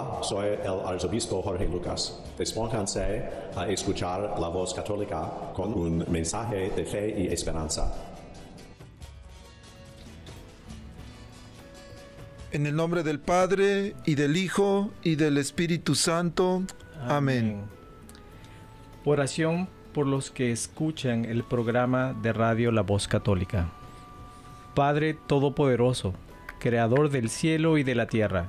Hola, soy el arzobispo Jorge Lucas. Despónganse a escuchar la voz católica con un mensaje de fe y esperanza. En el nombre del Padre, y del Hijo, y del Espíritu Santo. Amén. Oración por los que escuchan el programa de radio La Voz Católica. Padre Todopoderoso, Creador del cielo y de la tierra,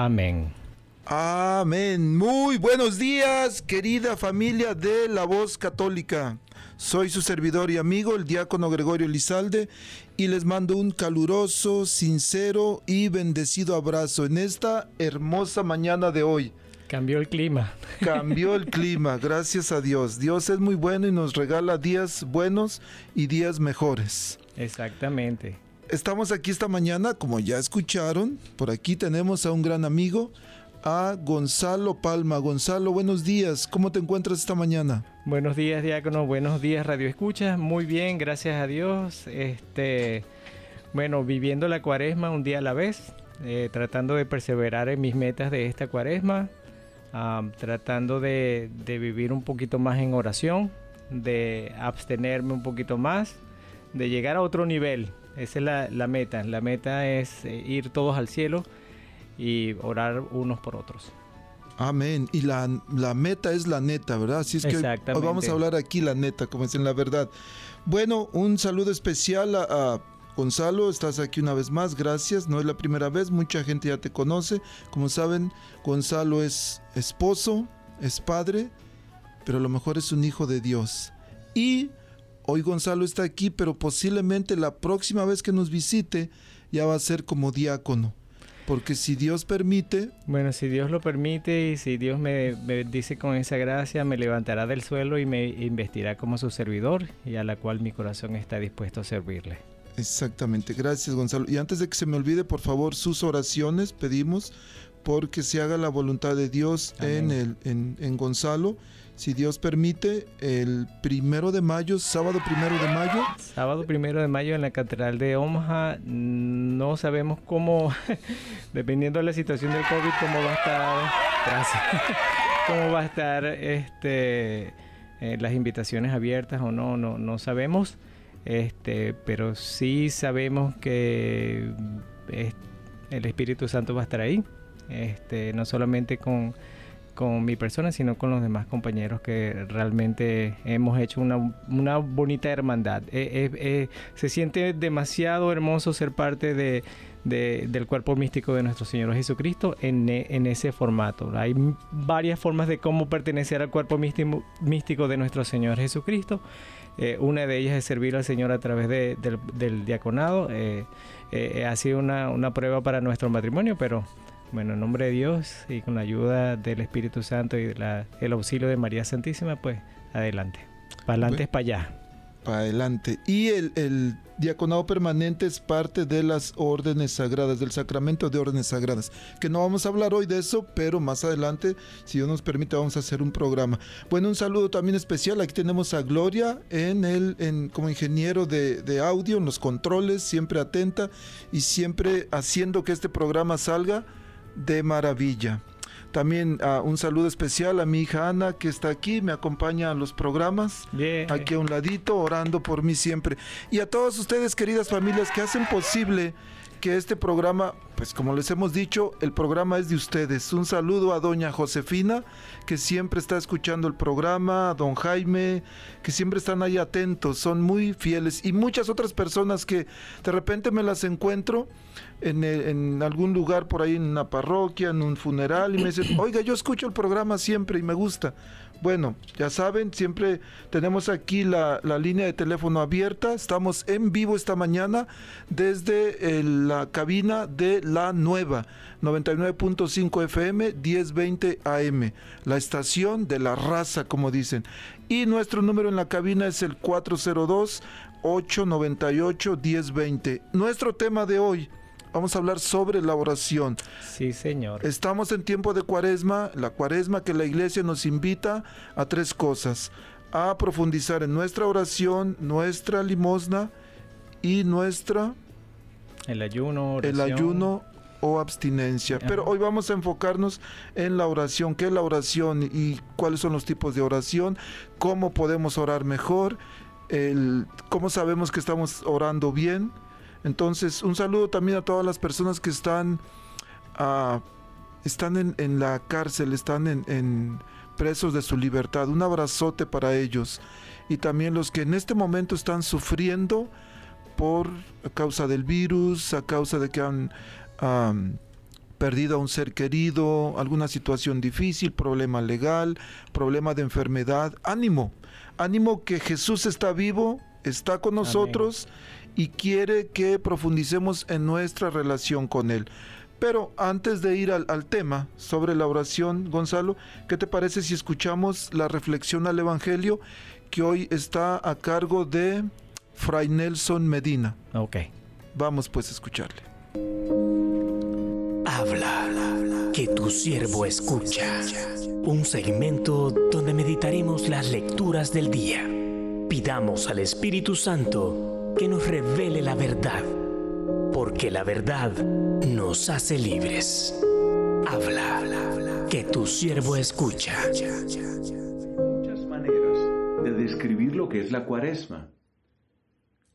Amén. Amén. Muy buenos días, querida familia de la voz católica. Soy su servidor y amigo, el diácono Gregorio Lizalde, y les mando un caluroso, sincero y bendecido abrazo en esta hermosa mañana de hoy. Cambió el clima. Cambió el clima, gracias a Dios. Dios es muy bueno y nos regala días buenos y días mejores. Exactamente. Estamos aquí esta mañana, como ya escucharon, por aquí tenemos a un gran amigo, a Gonzalo Palma. Gonzalo, buenos días, ¿cómo te encuentras esta mañana? Buenos días, Diácono, buenos días, Radio Escucha. Muy bien, gracias a Dios. Este, bueno, viviendo la cuaresma un día a la vez, eh, tratando de perseverar en mis metas de esta cuaresma, tratando de, de vivir un poquito más en oración, de abstenerme un poquito más, de llegar a otro nivel esa es la, meta. La meta es eh, ir todos al cielo y orar unos por otros. Amén. Y la, meta es la neta, ¿verdad? Así es que hoy vamos a hablar aquí la neta, como es en la verdad. Bueno, un saludo especial a, Gonzalo. Estás aquí una vez más. Gracias. No es la primera vez. Mucha gente ya te conoce. Como saben, Gonzalo es esposo, es padre, pero a lo mejor es un hijo de Dios. Y Hoy Gonzalo está aquí, pero posiblemente la próxima vez que nos visite ya va a ser como diácono. Porque si Dios permite... Bueno, si Dios lo permite y si Dios me, dice con esa gracia, me levantará del suelo y me investirá como su servidor y a la cual mi corazón está dispuesto a servirle. Exactamente, gracias Gonzalo. Y antes de que se me olvide, por favor, sus oraciones pedimos porque se haga la voluntad de Dios en, el, en, en Gonzalo si Dios permite, el primero de mayo, sábado primero de mayo. Sábado primero de mayo en la Catedral de Omaha. No sabemos cómo, dependiendo de la situación del COVID, cómo va a estar. Gracias. cómo va a estar este, eh, las invitaciones abiertas o no, no, no sabemos. Este, pero sí sabemos que el Espíritu Santo va a estar ahí. Este, no solamente con con mi persona, sino con los demás compañeros que realmente hemos hecho una, bonita hermandad. Eh, eh, eh, se siente demasiado hermoso ser parte de, del cuerpo místico de nuestro Señor Jesucristo en, en, ese formato. Hay varias formas de cómo pertenecer al cuerpo místico, místico de nuestro Señor Jesucristo. una de ellas es servir al Señor a través del, del, diaconado. ha sido una, una prueba para nuestro matrimonio, pero bueno, en nombre de Dios y con la ayuda del Espíritu Santo y el auxilio de María Santísima, pues adelante. Para adelante es para allá. para adelante. Y el, el, diaconado permanente es parte de las órdenes sagradas, del sacramento de órdenes sagradas. Que no vamos a hablar hoy de eso, pero más adelante, si Dios nos permite, vamos a hacer un programa. Bueno, un saludo también especial. Aquí tenemos a Gloria en el, en, como ingeniero de, de audio, en los controles, siempre atenta y siempre haciendo que este programa salga de maravilla. También uh, un saludo especial a mi hija Ana, que está aquí, me acompaña a los programas, aquí a un ladito, orando por mí siempre. Y a todos ustedes, queridas familias, que hacen posible que este programa, pues como les hemos dicho, el programa es de ustedes. Un saludo a doña Josefina, que siempre está escuchando el programa, a don Jaime, que siempre están ahí atentos, son muy fieles. Y muchas otras personas que de repente me las encuentro en, en, algún lugar por ahí, en una parroquia, en un funeral, y me dicen, oiga, yo escucho el programa siempre y me gusta. Bueno, ya saben, siempre tenemos aquí la, la línea de teléfono abierta. Estamos en vivo esta mañana desde el, la cabina de la nueva 99.5 FM 1020 AM, la estación de la raza, como dicen. Y nuestro número en la cabina es el 402 898 1020. Nuestro tema de hoy vamos a hablar sobre la oración. Sí, Señor. Estamos en tiempo de cuaresma, la cuaresma que la iglesia nos invita a tres cosas. A profundizar en nuestra oración, nuestra limosna y nuestra... El ayuno, oración. El ayuno o abstinencia. Ajá. Pero hoy vamos a enfocarnos en la oración. ¿Qué es la oración y cuáles son los tipos de oración? ¿Cómo podemos orar mejor? El, ¿Cómo sabemos que estamos orando bien? Entonces, un saludo también a todas las personas que están, uh, están en, en, la cárcel, están en, en, presos de su libertad. Un abrazote para ellos. Y también los que en este momento están sufriendo por a causa del virus, a causa de que han um, perdido a un ser querido, alguna situación difícil, problema legal, problema de enfermedad. Ánimo, ánimo que Jesús está vivo, está con nosotros. Amén y quiere que profundicemos en nuestra relación con Él. Pero antes de ir al, al, tema sobre la oración, Gonzalo, ¿qué te parece si escuchamos la reflexión al Evangelio que hoy está a cargo de Fray Nelson Medina? Ok. Vamos pues a escucharle. Habla, que tu siervo escucha. Un segmento donde meditaremos las lecturas del día. Pidamos al Espíritu Santo que nos revele la verdad, porque la verdad nos hace libres. Habla, que tu siervo escucha. Muchas maneras de describir lo que es la cuaresma.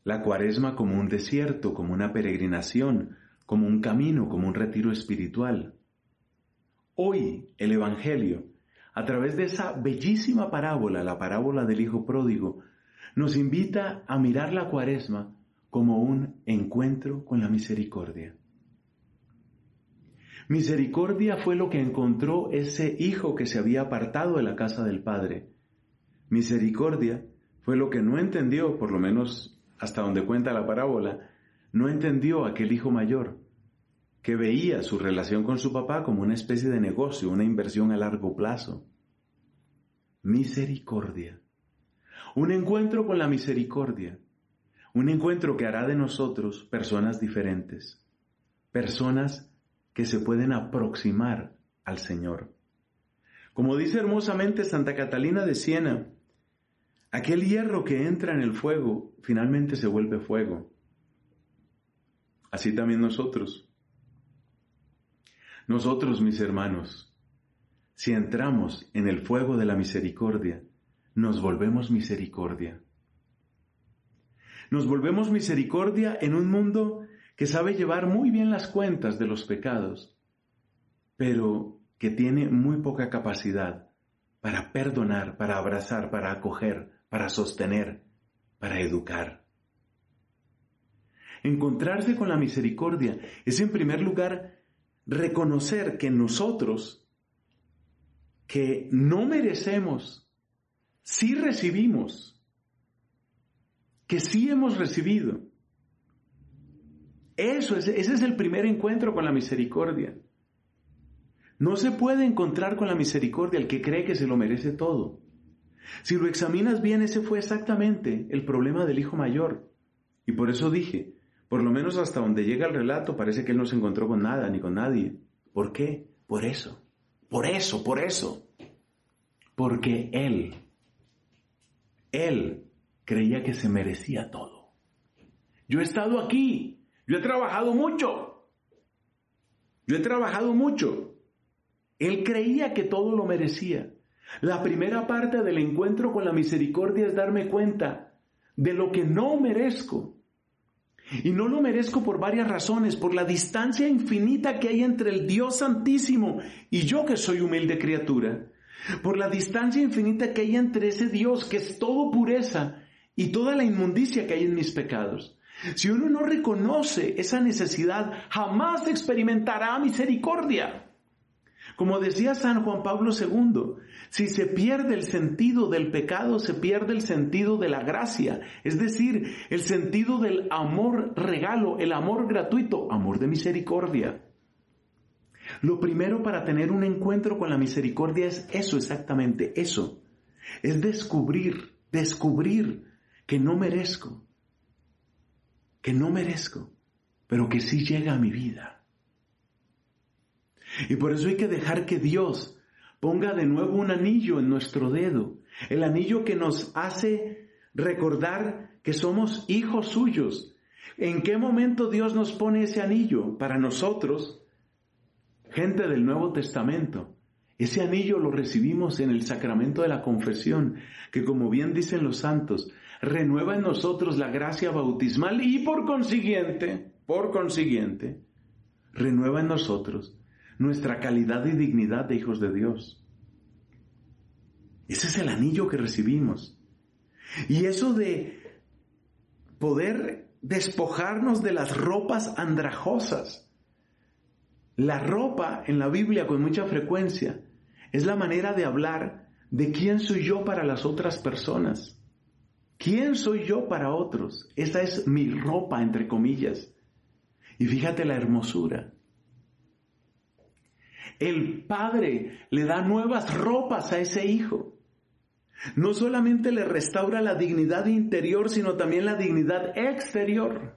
La cuaresma como un desierto, como una peregrinación, como un camino, como un retiro espiritual. Hoy el Evangelio, a través de esa bellísima parábola, la parábola del Hijo Pródigo, nos invita a mirar la cuaresma como un encuentro con la misericordia. Misericordia fue lo que encontró ese hijo que se había apartado de la casa del Padre. Misericordia fue lo que no entendió, por lo menos hasta donde cuenta la parábola, no entendió aquel hijo mayor, que veía su relación con su papá como una especie de negocio, una inversión a largo plazo. Misericordia un encuentro con la misericordia, un encuentro que hará de nosotros personas diferentes, personas que se pueden aproximar al Señor. Como dice hermosamente Santa Catalina de Siena, aquel hierro que entra en el fuego finalmente se vuelve fuego. Así también nosotros. Nosotros, mis hermanos, si entramos en el fuego de la misericordia, nos volvemos misericordia. Nos volvemos misericordia en un mundo que sabe llevar muy bien las cuentas de los pecados, pero que tiene muy poca capacidad para perdonar, para abrazar, para acoger, para sostener, para educar. Encontrarse con la misericordia es en primer lugar reconocer que nosotros, que no merecemos sí recibimos, que sí hemos recibido. Eso es, ese es el primer encuentro con la misericordia. No se puede encontrar con la misericordia el que cree que se lo merece todo. Si lo examinas bien, ese fue exactamente el problema del hijo mayor. Y por eso dije, por lo menos hasta donde llega el relato, parece que él no se encontró con nada ni con nadie. ¿Por qué? Por eso. Por eso, por eso. Porque él, él creía que se merecía todo. Yo he estado aquí, yo he trabajado mucho, yo he trabajado mucho. Él creía que todo lo merecía. La primera parte del encuentro con la misericordia es darme cuenta de lo que no merezco. Y no lo merezco por varias razones, por la distancia infinita que hay entre el Dios Santísimo y yo que soy humilde criatura, por la distancia infinita que hay entre ese Dios que es todo pureza y toda la inmundicia que hay en mis pecados. Si uno no reconoce esa necesidad, jamás experimentará misericordia. Como decía San Juan Pablo II, si se pierde el sentido del pecado, se pierde el sentido de la gracia, es decir, el sentido del amor regalo, el amor gratuito, amor de misericordia. Lo primero para tener un encuentro con la misericordia es eso exactamente, eso. Es descubrir, descubrir que no merezco, que no merezco, pero que sí llega a mi vida. Y por eso hay que dejar que Dios ponga de nuevo un anillo en nuestro dedo, el anillo que nos hace recordar que somos hijos suyos. ¿En qué momento Dios nos pone ese anillo? Para nosotros, gente del Nuevo Testamento. Ese anillo lo recibimos en el sacramento de la confesión, que como bien dicen los santos, renueva en nosotros la gracia bautismal y por consiguiente, por consiguiente, renueva en nosotros nuestra calidad y dignidad de hijos de Dios. Ese es el anillo que recibimos. Y eso de poder despojarnos de las ropas andrajosas. La ropa en la Biblia con mucha frecuencia es la manera de hablar de quién soy yo para las otras personas. ¿Quién soy yo para otros? Esa es mi ropa, entre comillas. Y fíjate la hermosura. El padre le da nuevas ropas a ese hijo. No solamente le restaura la dignidad interior, sino también la dignidad exterior.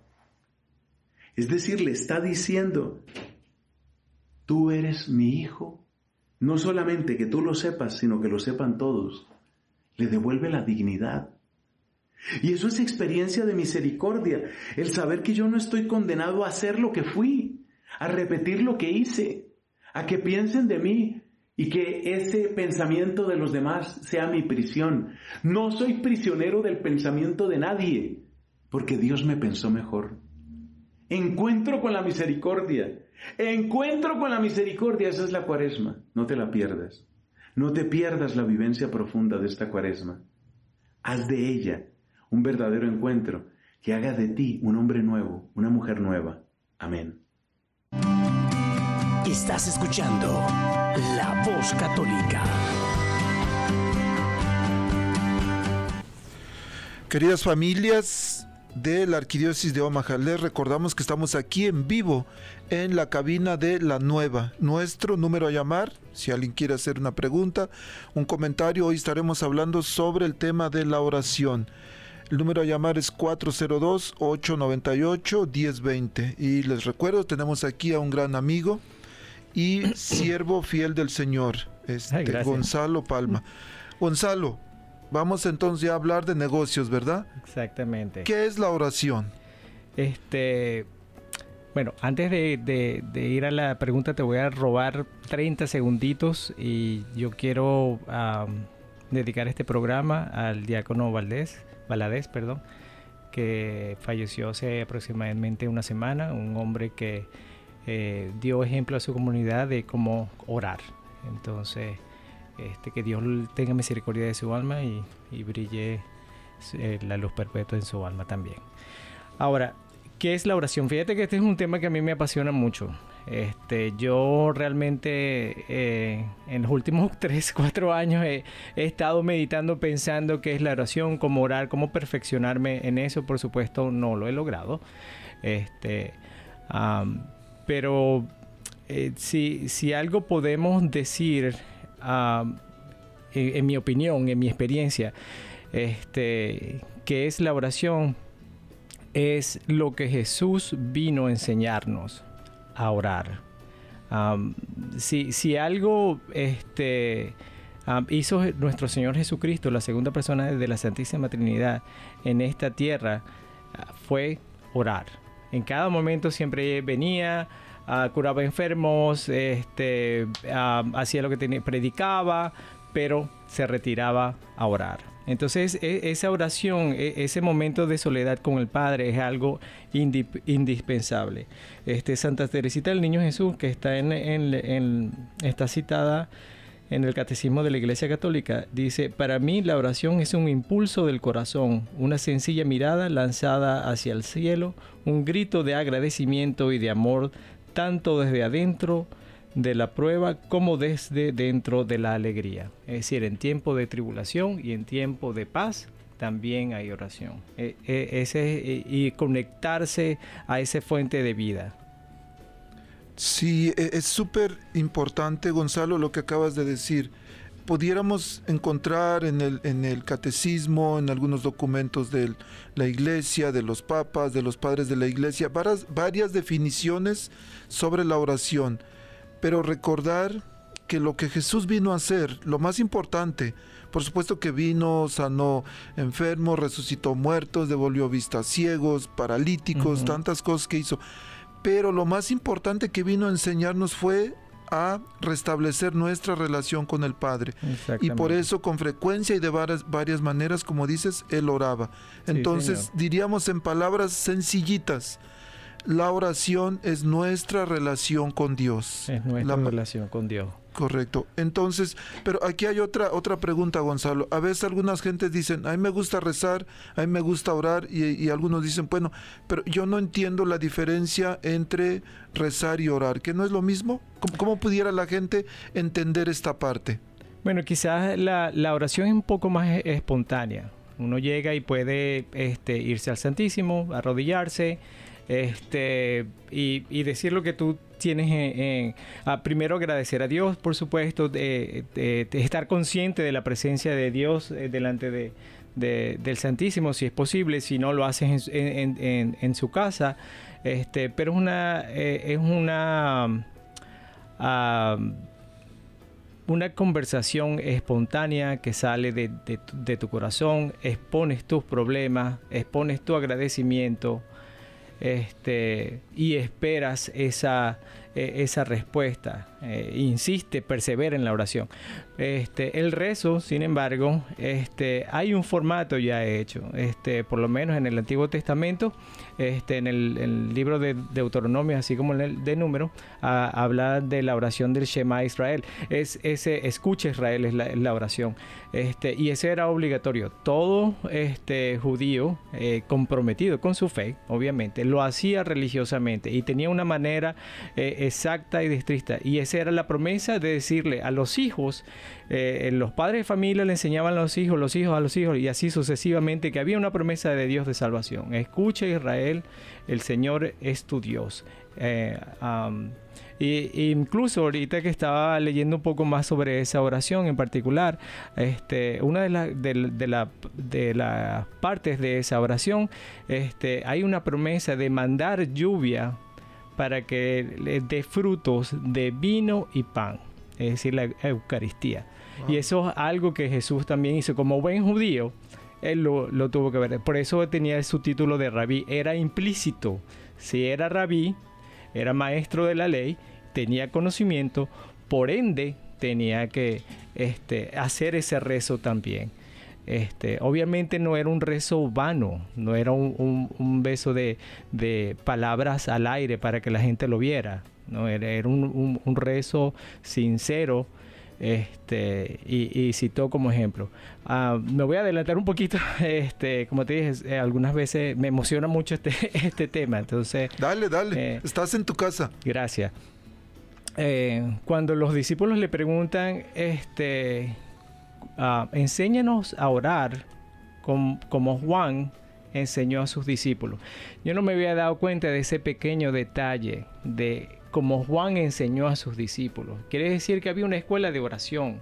Es decir, le está diciendo, tú eres mi hijo. No solamente que tú lo sepas, sino que lo sepan todos. Le devuelve la dignidad. Y eso es experiencia de misericordia, el saber que yo no estoy condenado a hacer lo que fui, a repetir lo que hice a que piensen de mí y que ese pensamiento de los demás sea mi prisión. No soy prisionero del pensamiento de nadie, porque Dios me pensó mejor. Encuentro con la misericordia. Encuentro con la misericordia. Esa es la cuaresma. No te la pierdas. No te pierdas la vivencia profunda de esta cuaresma. Haz de ella un verdadero encuentro que haga de ti un hombre nuevo, una mujer nueva. Amén. Estás escuchando La Voz Católica. Queridas familias de la Arquidiócesis de Omaha, les recordamos que estamos aquí en vivo en la cabina de La Nueva. Nuestro número a llamar, si alguien quiere hacer una pregunta, un comentario, hoy estaremos hablando sobre el tema de la oración. El número a llamar es 402-898-1020. Y les recuerdo, tenemos aquí a un gran amigo, y siervo fiel del Señor, este, Gonzalo Palma. Gonzalo, vamos entonces a hablar de negocios, ¿verdad? Exactamente. ¿Qué es la oración? Este, bueno, antes de, ir a la pregunta te voy a robar 30 segunditos y yo quiero dedicar este programa al diácono Valdés, Valadez, perdón, que falleció hace aproximadamente una semana, un hombre que eh, dio ejemplo a su comunidad de cómo orar. Entonces, este, que Dios tenga misericordia de su alma y, brille eh, la luz perpetua en su alma también. Ahora, ¿qué es la oración? Fíjate que este es un tema que a mí me apasiona mucho. Este, yo realmente eh, en los últimos 3, 4 años he, estado meditando, pensando qué es la oración, cómo orar, cómo perfeccionarme en eso. Por supuesto, no lo he logrado. Este, pero eh, si, algo podemos decir, en, mi opinión, en mi experiencia, este, que es la oración, es lo que Jesús vino a enseñarnos a orar. si, si, algo este, hizo nuestro Señor Jesucristo, la segunda persona de la Santísima Trinidad, en esta tierra, fue orar. En cada momento siempre venía, uh, curaba enfermos, este, hacía lo que tenía, predicaba, pero se retiraba a orar. Entonces e, esa oración, e, ese momento de soledad con el Padre es algo indispensable. Este, Santa Teresita del Niño Jesús, que está, en, está citada en el Catecismo de la Iglesia Católica, dice, para mí la oración es un impulso del corazón, una sencilla mirada lanzada hacia el cielo, un grito de agradecimiento y de amor, tanto desde adentro de la prueba como desde dentro de la alegría. Es decir, en tiempo de tribulación y en tiempo de paz también hay oración. E, e, ese, e, y conectarse a esa fuente de vida. Sí, es súper importante, Gonzalo, lo que acabas de decir. Pudiéramos encontrar en el, en el catecismo, en algunos documentos de la iglesia, de los papas, de los padres de la iglesia, varias, varias definiciones sobre la oración pero recordar que lo que Jesús vino a hacer, lo más importante, por supuesto que vino, sanó enfermos, resucitó muertos, devolvió vista a ciegos, paralíticos, tantas cosas que hizo. Pero lo más importante que vino a enseñarnos fue a restablecer nuestra relación con el Padre. Y por eso con frecuencia y de varias, varias maneras, como dices, Él oraba. Entonces diríamos en palabras sencillitas, la oración es nuestra relación con Dios. Es nuestra relación con Dios. Correcto. Entonces, pero aquí hay otra otra pregunta, Gonzalo. A veces algunas gentes dicen, a mí me gusta rezar, a mí me gusta orar, y, algunos dicen, bueno, pero yo no entiendo la diferencia entre rezar y orar, que no es lo mismo. ¿Cómo, pudiera la gente entender esta parte? Bueno, quizás la, la oración es un poco más e, espontánea. Uno llega y puede este, irse al Santísimo, arrodillarse, este, y, decir lo que tú tienes en, primero agradecer a Dios, por supuesto, de, estar consciente de la presencia de Dios eh, delante de, del Santísimo, si es posible, si no lo haces en, su casa, este, pero es una, eh, es una, una conversación espontánea que sale de, de tu corazón, expones tus problemas, expones tu agradecimiento, este, y esperas esa, e, esa respuesta. Eh, insiste, persevera en la oración. Este, el rezo, sin embargo, este, hay un formato ya hecho, este, por lo menos en el Antiguo Testamento, este, en el, libro de Deuteronomio, así como en el de Número, habla de la oración del Shema Israel. Es ese escucha Israel es la, oración. Este, y ese era obligatorio. Todo este, judío eh, comprometido con su fe, obviamente, lo hacía religiosamente y tenía una manera eh, exacta y distrita. Y era la promesa de decirle a los hijos, eh, los padres de familia le enseñaban a los hijos, los hijos a los hijos y así sucesivamente que había una promesa de Dios de salvación. Escucha Israel, el Señor es tu Dios. Eh, y, incluso ahorita que estaba leyendo un poco más sobre esa oración en particular, este, una de, de, de las partes de esa oración, este, hay una promesa de mandar lluvia para que le dé frutos de vino y pan, es decir, la Eucaristía. Y eso es algo que Jesús también hizo como buen judío. Él lo, tuvo que ver. Por eso tenía su título de rabí. Era implícito. Si era rabí, era maestro de la ley, tenía conocimiento, por ende tenía que este, hacer ese rezo también. Este, obviamente no era un rezo vano, no era un, beso de, palabras al aire para que la gente lo viera, no era, un, rezo sincero este, y, citó como ejemplo. Ah, me voy a adelantar un poquito, este, como te dije, eh, algunas veces me emociona mucho este, este tema, entonces... Dale, dale, eh, estás en tu casa. Gracias. Eh, cuando los discípulos le preguntan, este, uh, enséñanos a orar como Juan enseñó a sus discípulos. Yo no me había dado cuenta de ese pequeño detalle de cómo Juan enseñó a sus discípulos. Quiere decir que había una escuela de oración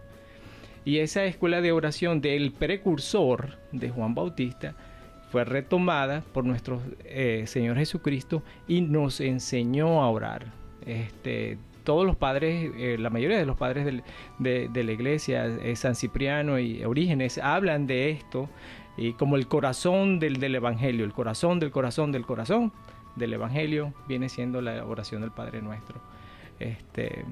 Y esa escuela de oración del precursor de Juan Bautista fue retomada por nuestro eh, Señor Jesucristo y nos enseñó a orar. Este, todos los padres, eh, la mayoría de los padres de, la iglesia, eh, San Cipriano y Orígenes, hablan de esto y como el corazón del, del Evangelio, el corazón del corazón del corazón del Evangelio viene siendo la oración del Padre Nuestro. Este,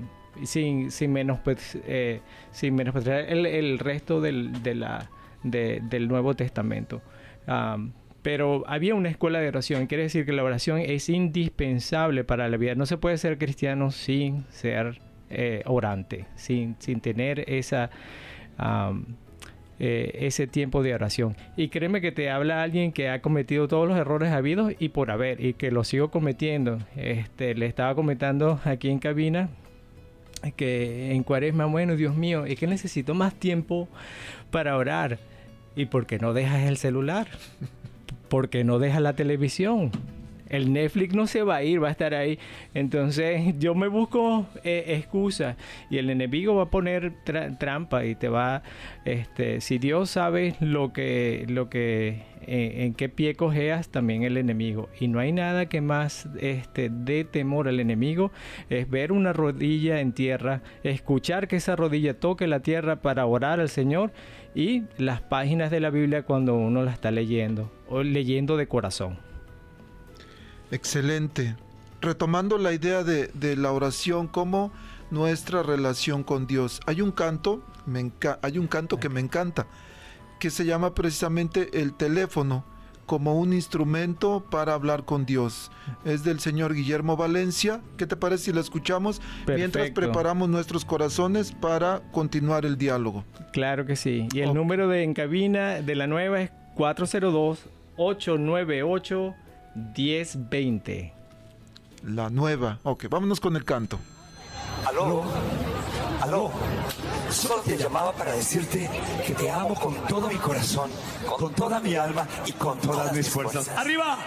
sin, sin, menos, eh, sin menospreciar el, el, resto del, de la, del Nuevo Testamento. Pero había una escuela de oración, quiere decir que la oración es indispensable para la vida. No se puede ser cristiano sin ser eh, orante, sin, sin tener esa... Eh, ese tiempo de oración. Y créeme que te habla alguien que ha cometido todos los errores habidos y por haber, y que lo sigo cometiendo. Este, le estaba comentando aquí en cabina que en cuaresma, bueno, Dios mío, es que necesito más tiempo para orar. ¿Y por qué no dejas el celular? ¿Por qué no dejas la televisión? El Netflix no se va a ir, va a estar ahí. Entonces yo me busco eh, excusas y el enemigo va a poner trampa y te va, este, si Dios sabe lo que, lo que, eh, en qué pie cojeas, también el enemigo. Y no hay nada que más este, dé temor al enemigo, es ver una rodilla en tierra, escuchar que esa rodilla toque la tierra para orar al Señor y las páginas de la Biblia cuando uno la está leyendo o leyendo de corazón. Excelente. Retomando la idea de, la oración como nuestra relación con Dios. Hay un canto, me hay un canto que me encanta, que se llama precisamente el teléfono como un instrumento para hablar con Dios. Es del señor Guillermo Valencia. ¿Qué te parece si lo escuchamos mientras preparamos nuestros corazones para continuar el diálogo? Claro que sí. Y el número de en cabina de la nueva es 402 898 1020. La nueva. Ok, vámonos con el canto. Aló, aló. Solo te llamaba para decirte que te amo con todo mi corazón, con toda mi alma y con todas, mis fuerzas. ¡Arriba!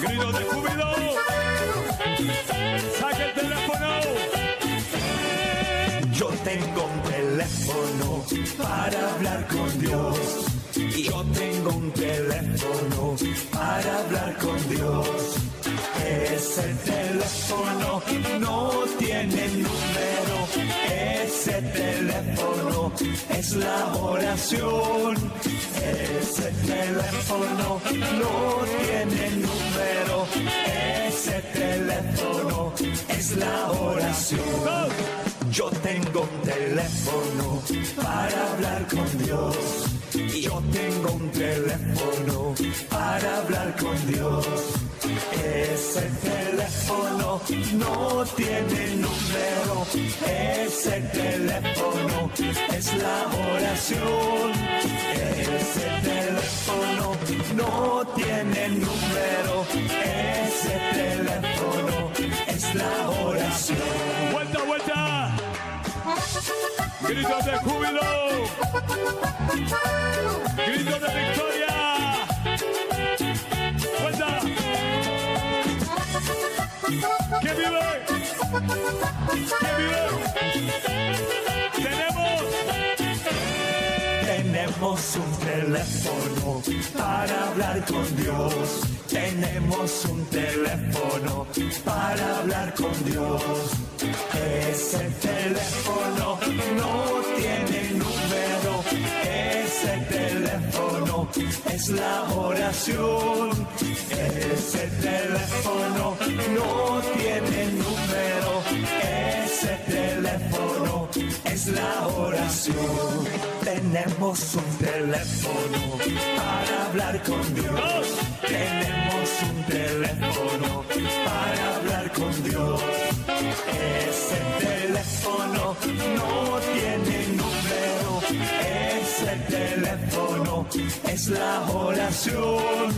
Grito de júbilo. Saque el teléfono. Yo tengo un teléfono para hablar con Dios. Yo tengo un teléfono para hablar con Dios. Ese teléfono no tiene número. Ese teléfono es la oración. Ese teléfono no tiene número. Ese teléfono es la oración. Yo tengo un teléfono para hablar con Dios. Yo tengo un teléfono para hablar con Dios. Ese teléfono no tiene número. Ese teléfono es la oración. Ese teléfono no tiene número. Ese teléfono es la oración. Vuelta, vuelta. Gritos de júbilo. Gritos de victoria. Tenemos. Un teléfono para hablar con Dios. Tenemos un teléfono para hablar con Dios. Ese teléfono no tiene es la oración. Ese teléfono no tiene número. Ese teléfono es la oración. Tenemos un teléfono para hablar con Dios. Tenemos un teléfono para hablar con Dios. Es la oración.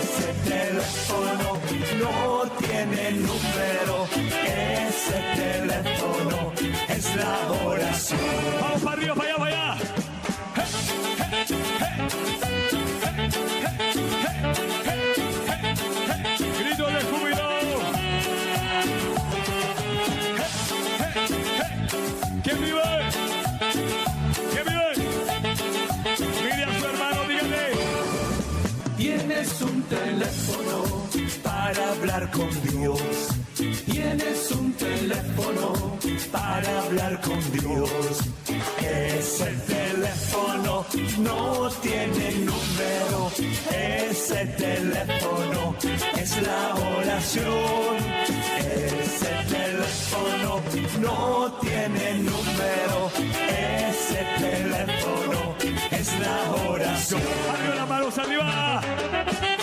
Ese teléfono no tiene número. Ese teléfono es la oración. Vamos para arriba, para allá, para allá. Para hablar con Dios. Tienes un teléfono para hablar con Dios. Ese teléfono no tiene número. Ese teléfono es la oración. Ese teléfono no tiene número. Ese teléfono es la oración. Arriba las manos, arriba.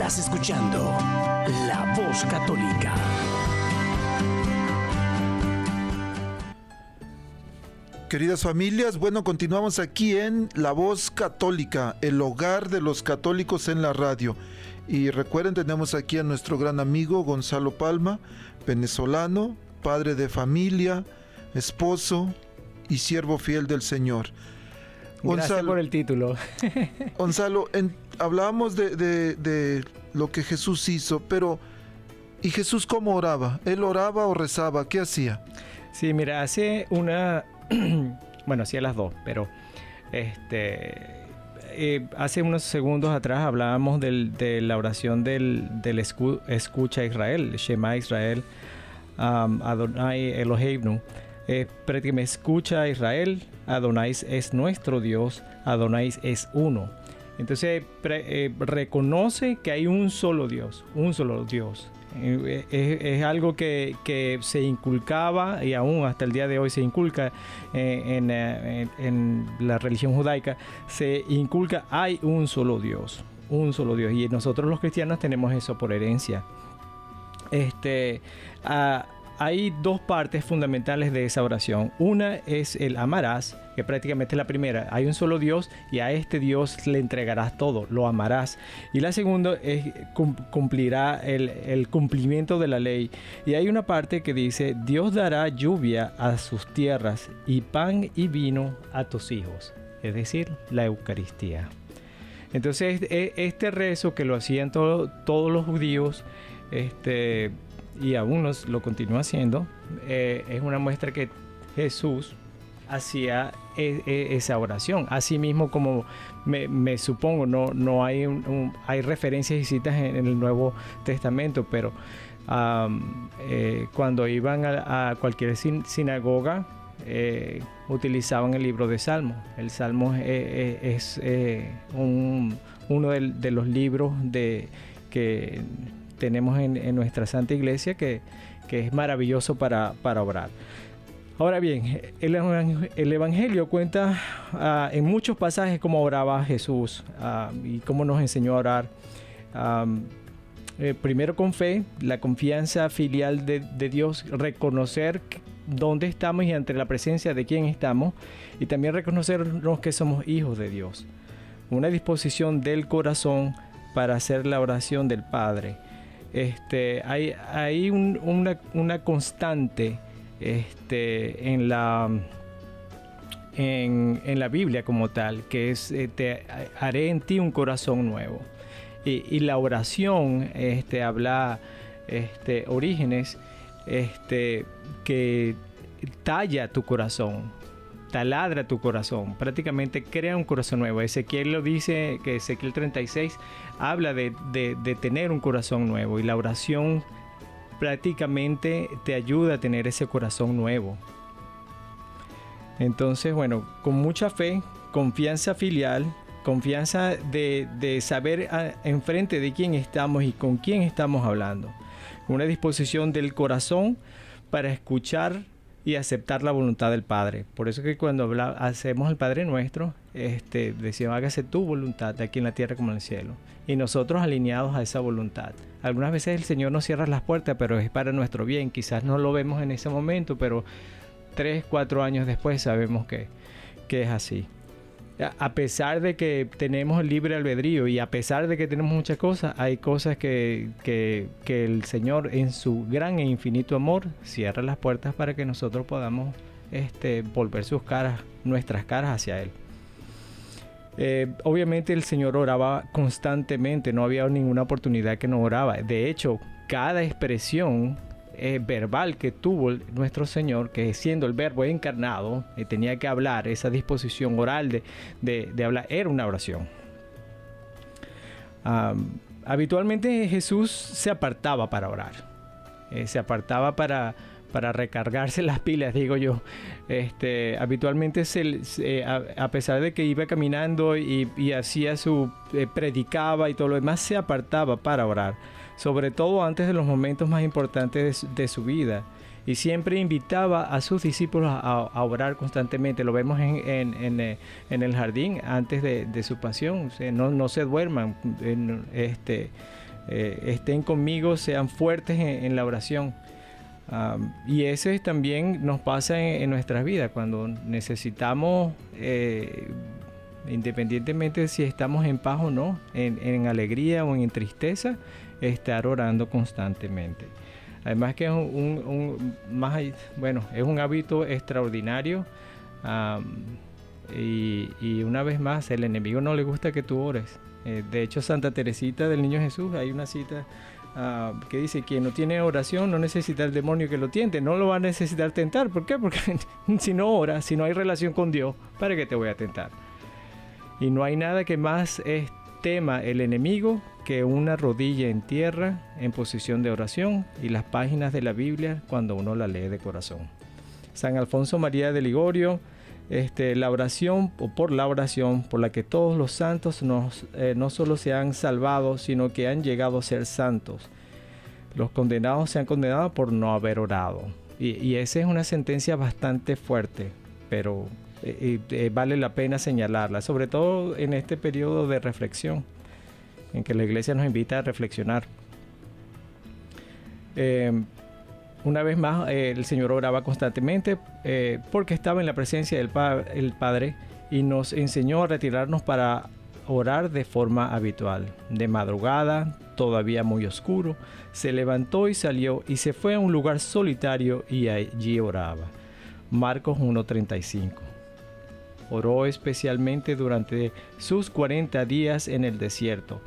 Estás escuchando La Voz Católica. Queridas familias, bueno, continuamos aquí en La Voz Católica, el hogar de los católicos en la radio. Y recuerden, tenemos aquí a nuestro gran amigo Gonzalo Palma, venezolano, padre de familia, esposo y siervo fiel del Señor. Gracias por el título. Gonzalo, en- hablábamos de, de- de lo que Jesús hizo, pero ¿y Jesús cómo oraba? ¿Él oraba o rezaba? ¿Qué hacía? Sí, mira, hace una. bueno, hacía las dos, pero. Este. eh, hace unos segundos atrás hablábamos del- de la oración del, del escu- escucha Israel, Shema Israel, um, Adonai Eloheinu. Eh, prácticamente escucha Israel, Adonai es nuestro Dios, Adonai es uno. Entonces eh, reconoce que hay un solo Dios, un solo Dios. Eh, Es, es algo que, se inculcaba y aún hasta el día de hoy se inculca eh, en, eh, en- la religión judaica. Se inculca, hay un solo Dios, un solo Dios. Y nosotros los cristianos tenemos eso por herencia. Este, ah, hay dos partes fundamentales de esa oración. Una es el amarás, que prácticamente es la primera. Hay un solo Dios y a este Dios le entregarás todo, lo amarás. Y la segunda es cum- cumplirá el, cumplimiento de la ley. Y hay una parte que dice, Dios dará lluvia a sus tierras y pan y vino a tus hijos. Es decir, la Eucaristía. Entonces, e- este rezo que lo hacían todo- todos los judíos, este, y aún lo continúa haciendo, eh, es una muestra que Jesús hacía e- e- esa oración. Asimismo, como me, supongo, no, no hay, un- hay referencias y citas en, el Nuevo Testamento, pero eh, cuando iban a, cualquier sin- sinagoga, eh, utilizaban el libro de Salmos. El Salmo eh, eh, es eh, un- uno del- de, los libros de, que tenemos en, nuestra Santa Iglesia que, que es maravilloso para, para orar. Ahora bien, el, evang- el Evangelio cuenta ah, en muchos pasajes cómo oraba Jesús ah, y cómo nos enseñó a orar. Eh, primero con fe, la confianza filial de, de Dios, reconocer dónde estamos y ante la presencia de quién estamos, y también reconocernos que somos hijos de Dios. Una disposición del corazón para hacer la oración del Padre. Este, hay hay un- una, constante este, en la en, en la Biblia como tal, que es eh, te haré en ti un corazón nuevo. Y, y la oración este, habla este, orígenes este, que talla tu corazón. Taladra tu corazón, prácticamente crea un corazón nuevo. Ezequiel lo dice, que Ezequiel 36 habla de, de tener un corazón nuevo y la oración prácticamente te ayuda a tener ese corazón nuevo. Entonces, bueno, con mucha fe, confianza filial, confianza de, saber ah, enfrente de quién estamos y con quién estamos hablando. Una disposición del corazón para escuchar y aceptar la voluntad del Padre. Por eso que cuando hacemos el Padre nuestro, este, decimos, hágase tu voluntad aquí en la tierra como en el cielo. Y nosotros alineados a esa voluntad. Algunas veces el Señor nos cierra las puertas, pero es para nuestro bien. Quizás no lo vemos en ese momento, pero tres, cuatro años después sabemos que, que es así a pesar de que tenemos libre albedrío y a pesar de que tenemos muchas cosas, hay cosas que, el Señor en su gran e infinito amor cierra las puertas para que nosotros podamos este, volver sus caras, nuestras caras hacia Él. Eh, obviamente el Señor oraba constantemente, no había ninguna oportunidad que no oraba. De hecho, cada expresión eh, verbal que tuvo nuestro Señor, que siendo el verbo encarnado, y tenía que hablar, esa disposición oral de, de, hablar, era una oración. habitualmente Jesús se apartaba para orar, eh, se apartaba para, para recargarse las pilas, digo yo. Este, habitualmente se, a, pesar de que iba caminando y, hacía su, eh, predicaba y todo lo demás, se apartaba para orar sobre todo antes de los momentos más importantes de su, vida. Y siempre invitaba a sus discípulos a, orar constantemente. Lo vemos en, eh, el jardín antes de, su pasión. no, se duerman, este, eh, estén conmigo, sean fuertes en, la oración. y eso también nos pasa en, nuestras vidas, cuando necesitamos, eh, independientemente de si estamos en paz o no, en alegría o en tristeza, estar orando constantemente. Además que es un, más, bueno, es un hábito extraordinario y, una vez más el enemigo no le gusta que tú ores. Eh, de hecho Santa Teresita del Niño Jesús hay una cita ah, que dice que no tiene oración no necesita el demonio que lo tiente, no lo va a necesitar tentar. ¿Por qué? Porque si no ora, si no hay relación con Dios, ¿para qué te voy a tentar? Y no hay nada que más tema el enemigo que una rodilla en tierra en posición de oración y las páginas de la Biblia cuando uno la lee de corazón. San Alfonso María de Ligorio, este, la oración o por la oración por la que todos los santos eh, no solo se han salvado, sino que han llegado a ser santos. Los condenados se han condenado por no haber orado. Y, esa es una sentencia bastante fuerte, pero eh, vale la pena señalarla, sobre todo en este periodo de reflexión en que la iglesia nos invita a reflexionar. Eh, una vez más, eh, el Señor oraba constantemente eh, porque estaba en la presencia del el Padre y nos enseñó a retirarnos para orar de forma habitual. De madrugada, todavía muy oscuro, se levantó y salió y se fue a un lugar solitario y allí oraba. Marcos 1.35 oró especialmente durante sus 40 días en el desierto.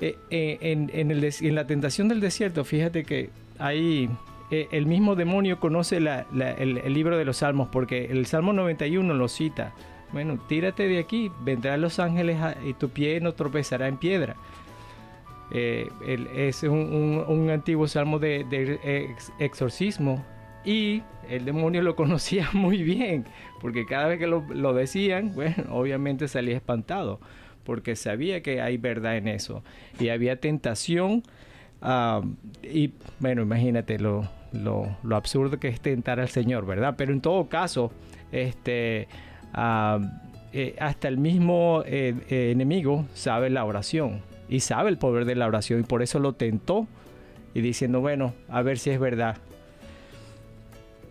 Eh, eh, en, la tentación del desierto, fíjate que ahí eh, el mismo demonio conoce el, libro de los salmos, porque el Salmo 91 lo cita. Bueno, tírate de aquí, vendrán los ángeles y tu pie no tropezará en piedra. es un, antiguo salmo de exorcismo y el demonio lo conocía muy bien, porque cada vez que lo, decían, bueno, obviamente salía espantado, porque sabía que hay verdad en eso. Y había tentación, ah, y bueno, imagínate lo, absurdo que es tentar al Señor, ¿verdad? Pero en todo caso, este, eh, hasta el mismo eh, eh, enemigo sabe la oración y sabe el poder de la oración y por eso lo tentó y diciendo, bueno, a ver si es verdad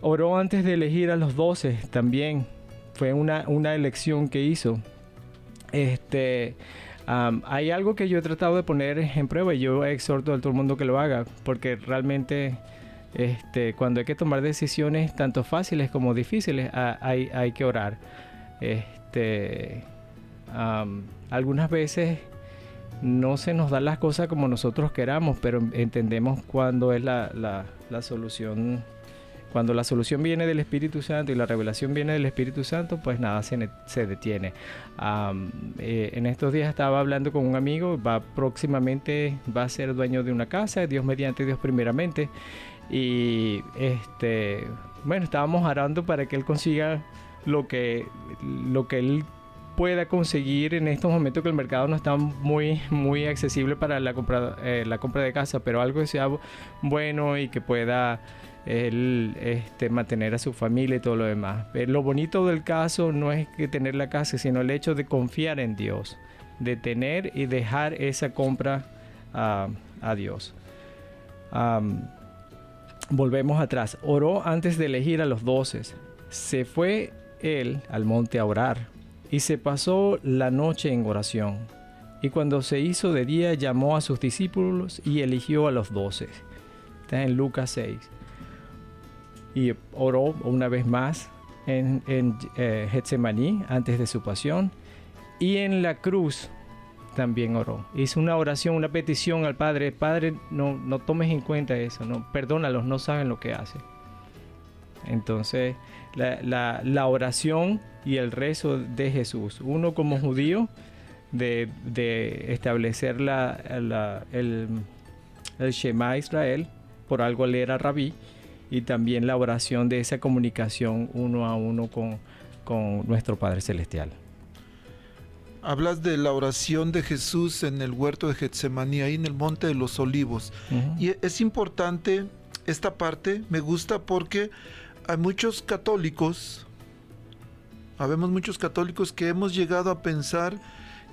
Oró antes de elegir a los doce también. Fue una, una elección que hizo. Este, hay algo que yo he tratado de poner en prueba y yo exhorto a todo el mundo que lo haga, porque realmente este, cuando hay que tomar decisiones tanto fáciles como difíciles, hay, hay que orar. Este, algunas veces no se nos dan las cosas como nosotros queramos, pero entendemos cuándo es la, la, la solución Cuando la solución viene del Espíritu Santo y la revelación viene del Espíritu Santo, pues nada se, se detiene. Eh, en estos días estaba hablando con un amigo, va próximamente, va a ser dueño de una casa, Dios mediante Dios primeramente. Y este, bueno, estábamos orando para que él consiga lo que, lo que él pueda conseguir en estos momentos que el mercado no está muy, muy accesible para la compra, eh, la compra de casa, pero algo que sea bueno y que pueda él este, mantener a su familia y todo lo demás. Pero lo bonito del caso no es que tener la casa, sino el hecho de confiar en Dios, de tener y dejar esa compra a Dios. volvemos atrás. Oró antes de elegir a los doces. Se fue él al monte a orar y se pasó la noche en oración. Y cuando se hizo de día llamó a sus discípulos y eligió a los doce. Está en Lucas 6 y oró una vez más en, en eh, Getsemaní antes de su pasión y en la cruz también oró. Hizo una oración, una petición al Padre. Padre, no, no tomes en cuenta eso, no, perdónalos, no saben lo que hacen. Entonces, la, la, oración y el rezo de Jesús, uno como judío, de, de establecer la, el, el Shema Israel, por algo él era rabí, y también la oración de esa comunicación uno a uno con, con nuestro Padre Celestial. Hablas de la oración de Jesús en el huerto de Getsemaní, ahí en el Monte de los Olivos. Y es importante esta parte, me gusta porque hay muchos católicos, habemos muchos católicos que hemos llegado a pensar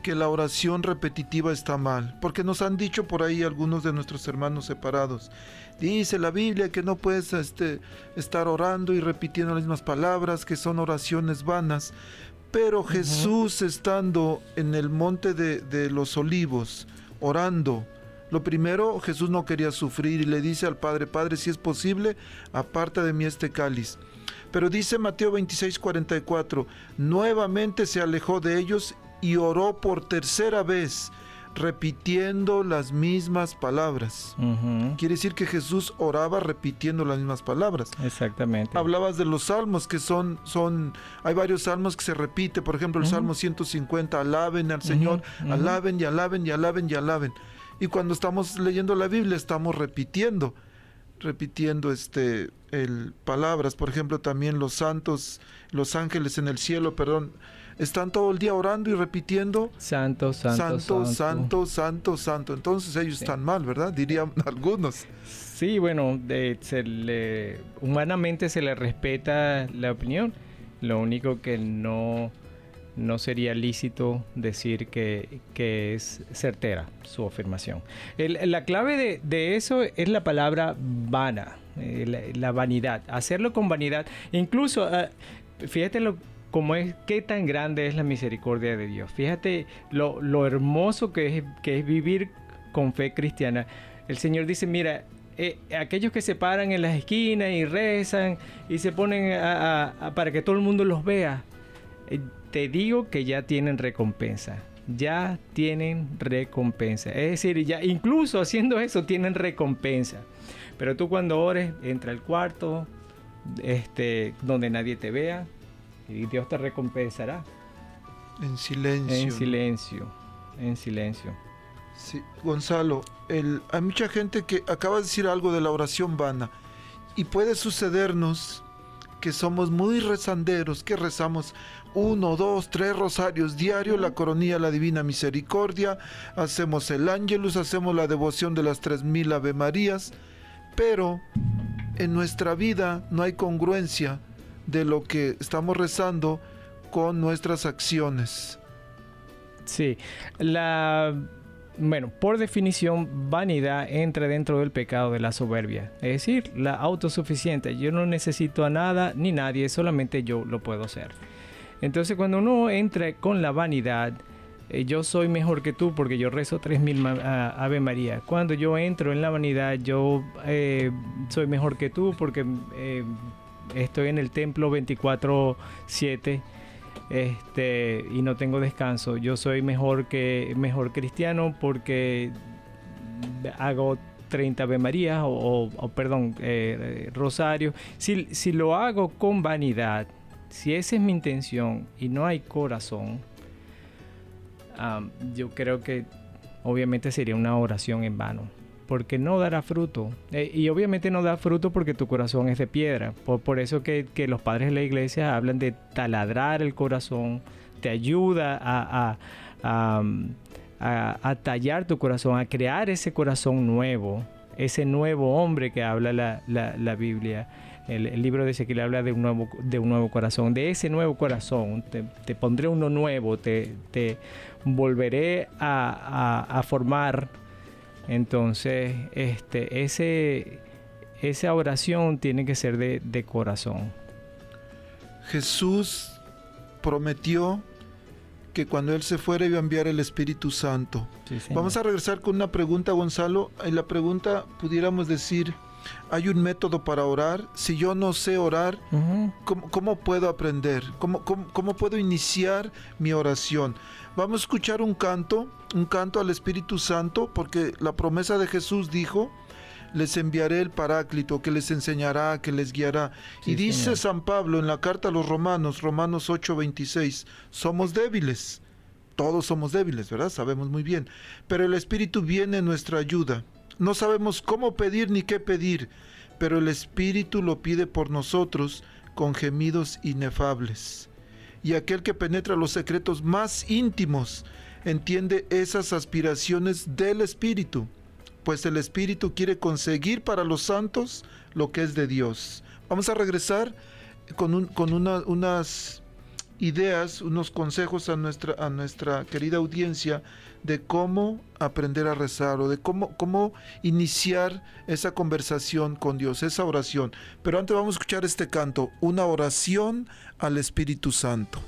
que la oración repetitiva está mal, porque nos han dicho por ahí algunos de nuestros hermanos separados, Dice la Biblia que no puedes este, estar orando y repitiendo las mismas palabras, que son oraciones vanas. Pero Jesús estando en el monte de, de los olivos, orando, lo primero, Jesús no quería sufrir y le dice al Padre, Padre, si es posible, aparta de mí este cáliz. Pero dice Mateo 26, 44, nuevamente se alejó de ellos y oró por tercera vez repitiendo las mismas palabras. Quiere decir que Jesús oraba repitiendo las mismas palabras. Exactamente. Hablabas de los salmos que son, son, hay varios salmos que se repite, por ejemplo el Salmo 150, alaben al Señor, alaben y alaben y alaben y alaben. Y cuando estamos leyendo la Biblia estamos repitiendo, repitiendo este, el, palabras, por ejemplo también los santos, los ángeles en el cielo, perdón, están todo el día orando y repitiendo santo, santo, santo, santo, santo, santo. Entonces ellos están mal, ¿verdad? Dirían algunos. Sí, bueno, se le, humanamente se le respeta la opinión. Lo único que no, no sería lícito decir que, que es certera su afirmación. la clave de, eso es la palabra vana, eh, la, vanidad. Hacerlo con vanidad. Incluso, uh, fíjate lo como es qué tan grande es la misericordia de Dios. Fíjate lo, hermoso que es, que es vivir con fe cristiana. El Señor dice, mira, eh, aquellos que se paran en las esquinas y rezan y se ponen para que todo el mundo los vea, eh, te digo que ya tienen recompensa. Ya tienen recompensa. Es decir, ya incluso haciendo eso tienen recompensa. Pero tú cuando ores, entra al cuarto, este, donde nadie te vea, y Dios te recompensará. En silencio. En silencio, en silencio. Sí, Gonzalo, el, hay mucha gente que acaba de decir algo de la oración vana y puede sucedernos que somos muy rezanderos, que rezamos uno, dos, tres rosarios diario, la coronilla, la divina misericordia, hacemos el ángelus, hacemos la devoción de las tres mil Ave Marías, pero en nuestra vida no hay congruencia de lo que estamos rezando con nuestras acciones. Sí, la bueno, por definición, vanidad entra dentro del pecado de la soberbia, es decir, la autosuficiente. Yo no necesito a nada ni nadie, solamente yo lo puedo hacer. Entonces, cuando uno entra con la vanidad, eh, yo soy mejor que tú porque yo rezo 3000 Ave María. Cuando yo entro en la vanidad, yo eh, soy mejor que tú porque eh, estoy en el templo 24/7 este, y no tengo descanso. Yo soy mejor que mejor cristiano porque hago 30 Ave María o, perdón, eh, Rosario, si, si lo hago con vanidad, si esa es mi intención y no hay corazón, yo creo que obviamente sería una oración en vano, porque no dará fruto. Eh, y obviamente no da fruto porque tu corazón es de piedra. Por, eso que, los padres de la iglesia hablan de taladrar el corazón, te ayuda a, a, tallar tu corazón, a crear ese corazón nuevo, ese nuevo hombre que habla la, la Biblia. El, libro de Ezequiel habla de un nuevo, de un nuevo corazón, de ese nuevo corazón. Te, pondré uno nuevo, te, te volveré a, formar. Entonces, este, ese, esa oración tiene que ser de, de corazón. Jesús prometió que cuando Él se fuera iba a enviar el Espíritu Santo. Vamos a regresar con una pregunta, Gonzalo. En la pregunta pudiéramos decir, hay un método para orar. Si yo no sé orar, ¿cómo, puedo aprender? ¿Cómo, ¿Cómo, puedo iniciar mi oración? Vamos a escuchar un canto, un canto al Espíritu Santo, porque la promesa de Jesús dijo, les enviaré el Paráclito que les enseñará, que les guiará. y dice San Pablo en la carta a los Romanos, Romanos 8:26, somos débiles. Todos somos débiles, ¿verdad? Sabemos muy bien. Pero el Espíritu viene en nuestra ayuda. No sabemos cómo pedir ni qué pedir, pero el Espíritu lo pide por nosotros con gemidos inefables. Y aquel que penetra los secretos más íntimos entiende esas aspiraciones del Espíritu, pues el Espíritu quiere conseguir para los santos lo que es de Dios. Vamos a regresar con, con unas ideas, unos consejos a nuestra, a nuestra querida audiencia de cómo aprender a rezar o de cómo, cómo iniciar esa conversación con Dios, esa oración. Pero antes vamos a escuchar este canto, una oración al Espíritu Santo.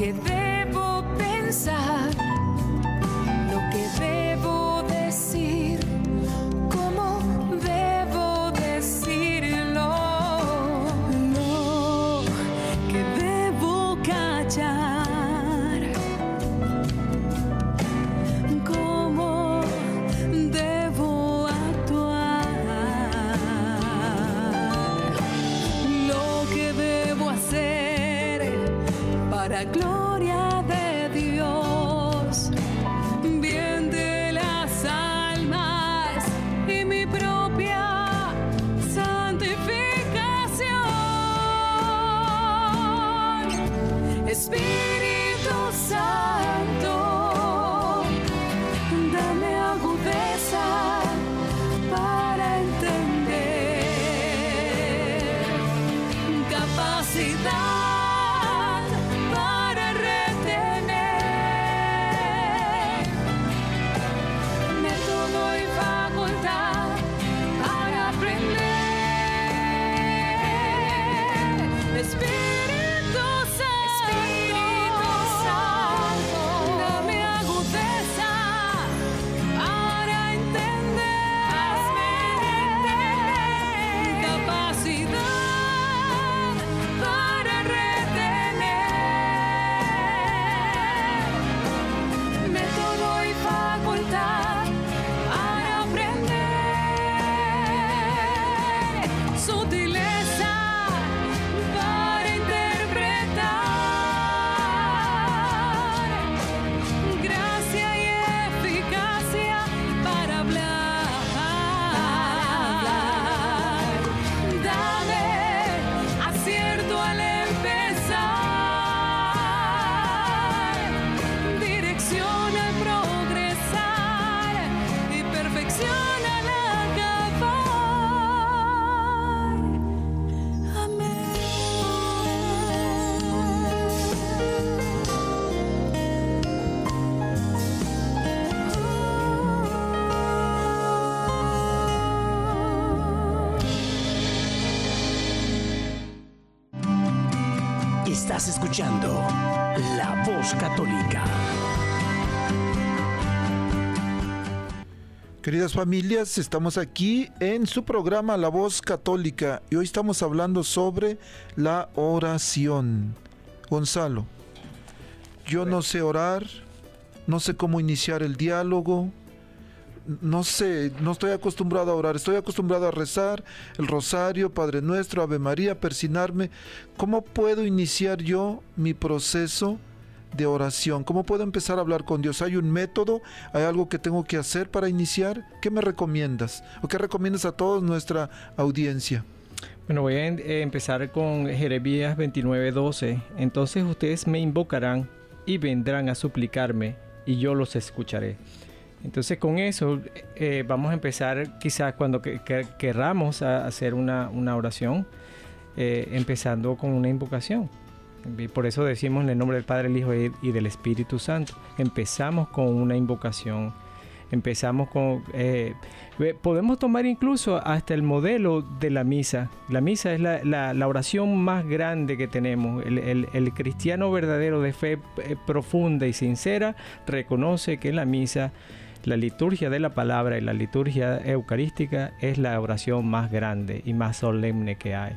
que de Católica. Queridas familias, estamos aquí en su programa La Voz Católica y hoy estamos hablando sobre la oración. Gonzalo, yo no sé orar, no sé cómo iniciar el diálogo, no sé, no estoy acostumbrado a orar, estoy acostumbrado a rezar el rosario, Padre Nuestro, Ave María, persinarme. ¿Cómo puedo iniciar yo mi proceso de oración? ¿Cómo puedo empezar a hablar con Dios? ¿Hay un método? ¿Hay algo que tengo que hacer para iniciar? ¿Qué me recomiendas? ¿O qué recomiendas a toda nuestra audiencia? Bueno, voy a eh, empezar con Jeremías 29:12. Entonces ustedes me invocarán y vendrán a suplicarme y yo los escucharé. Entonces con eso eh, vamos a empezar quizás cuando querramos hacer una, oración, eh, empezando con una invocación. Y por eso decimos en el nombre del Padre, el Hijo y del Espíritu Santo. Empezamos con una invocación. Empezamos con... Eh, podemos tomar incluso hasta el modelo de la misa. La misa es la, oración más grande que tenemos. el cristiano verdadero de fe profunda y sincera reconoce que la misa la liturgia de la palabra y la liturgia eucarística es la oración más grande y más solemne que hay.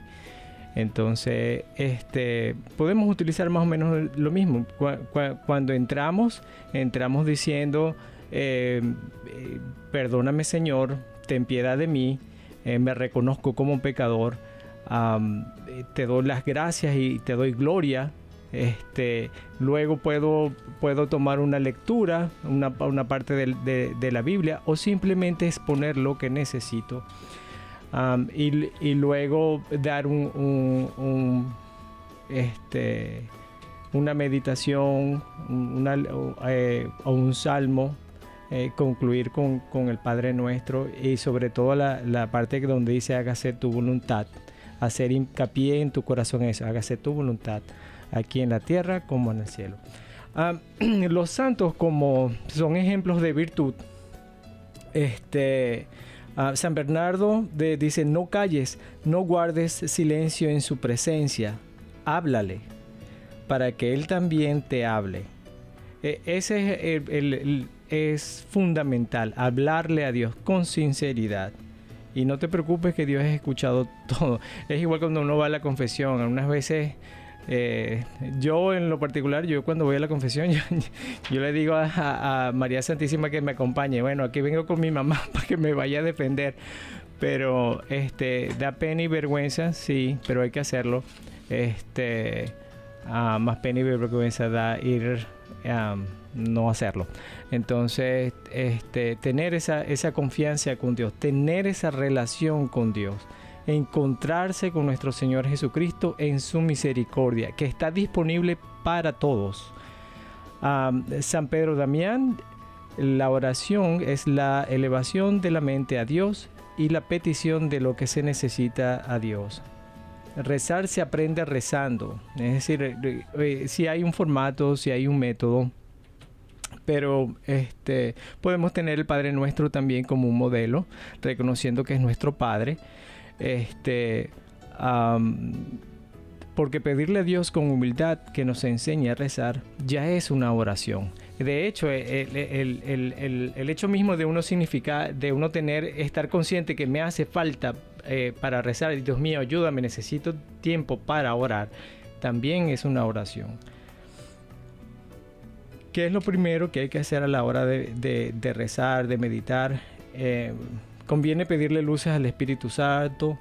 Entonces, este, podemos utilizar más o menos lo mismo. Cuando entramos, entramos diciendo, eh, eh, perdóname Señor, ten piedad de mí, eh, me reconozco como un pecador, te doy las gracias y te doy gloria este, luego puedo, puedo tomar una lectura, una, una parte de, la Biblia o simplemente exponer lo que necesito. Y, luego dar un, este, una meditación eh, o un salmo, eh, concluir con, el Padre Nuestro y sobre todo la, parte donde dice hágase tu voluntad, hacer hincapié en tu corazón eso, hágase tu voluntad aquí en la tierra como en el cielo. Los santos como son ejemplos de virtud. Este, San Bernardo dice, no calles, no guardes silencio en su presencia, háblale, para que Él también te hable. E, ese es, es fundamental, hablarle a Dios con sinceridad. Y no te preocupes que Dios ha escuchado todo. Es igual cuando uno va a la confesión. Algunas veces eh, yo en lo particular, yo cuando voy a la confesión, yo, le digo a, María Santísima que me acompañe. Bueno, aquí vengo con mi mamá para que me vaya a defender. Pero este da pena y vergüenza, sí, pero hay que hacerlo. Este uh, más pena y vergüenza da ir no hacerlo. Entonces, este, tener esa, esa confianza con Dios, tener esa relación con Dios, encontrarse con nuestro Señor Jesucristo en su misericordia, que está disponible para todos. San Pedro Damián, la oración es la elevación de la mente a Dios y la petición de lo que se necesita a Dios. Rezar se aprende rezando, es decir, eh, eh, si hay un formato, si hay un método, pero este, podemos tener el Padre Nuestro también como un modelo, reconociendo que es nuestro Padre. Este, porque pedirle a Dios con humildad que nos enseñe a rezar ya es una oración. De hecho, el, hecho mismo de uno significa, de uno tener, estar consciente que me hace falta eh, para rezar, Dios mío, ayúdame, necesito tiempo para orar, también es una oración. ¿Qué es lo primero que hay que hacer a la hora de, rezar, de meditar? Eh, conviene pedirle luces al Espíritu Santo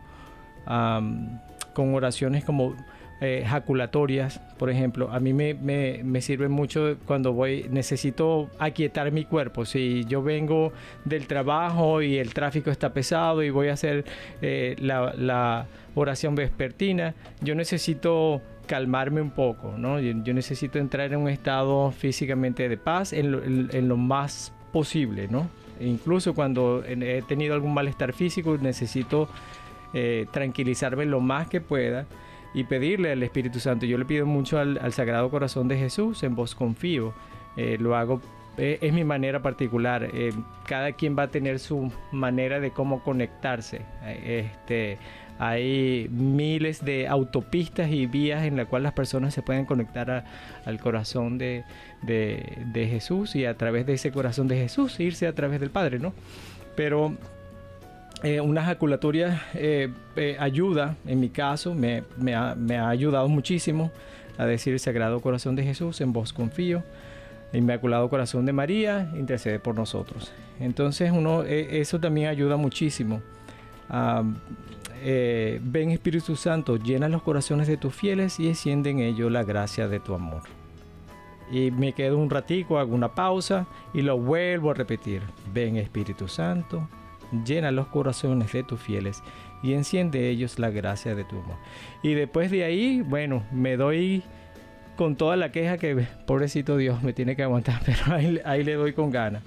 con oraciones como eh, jaculatorias, por ejemplo. A mí me, me, sirve mucho cuando voy, necesito aquietar mi cuerpo. Si yo vengo del trabajo y el tráfico está pesado y voy a hacer eh, la, la oración vespertina, yo necesito calmarme un poco, ¿no? Yo, necesito entrar en un estado físicamente de paz en lo, más posible, ¿no? Incluso cuando he tenido algún malestar físico, necesito eh, tranquilizarme lo más que pueda y pedirle al Espíritu Santo. Yo le pido mucho al, Sagrado Corazón de Jesús, en vos confío. Eh, lo hago, eh, es mi manera particular. cada quien va a tener su manera de cómo conectarse. este, hay miles de autopistas y vías en las cuales las personas se pueden conectar al corazón de, Jesús y a través de ese corazón de Jesús irse a través del Padre, ¿no? Pero eh, una ejaculatoria eh, eh, ayuda, en mi caso, me, ha, ayudado muchísimo a decir el Sagrado Corazón de Jesús, en vos confío. Inmaculado Corazón de María, intercede por nosotros. Entonces, uno, eso también ayuda muchísimo. a eh, ven Espíritu Santo, llena los corazones de tus fieles y enciende en ellos la gracia de tu amor. Y me quedo un ratico, hago una pausa y lo vuelvo a repetir. Ven Espíritu Santo, llena los corazones de tus fieles y enciende ellos la gracia de tu amor. Y después de ahí, bueno, me doy con toda la queja que pobrecito Dios me tiene que aguantar, pero ahí, ahí le doy con ganas.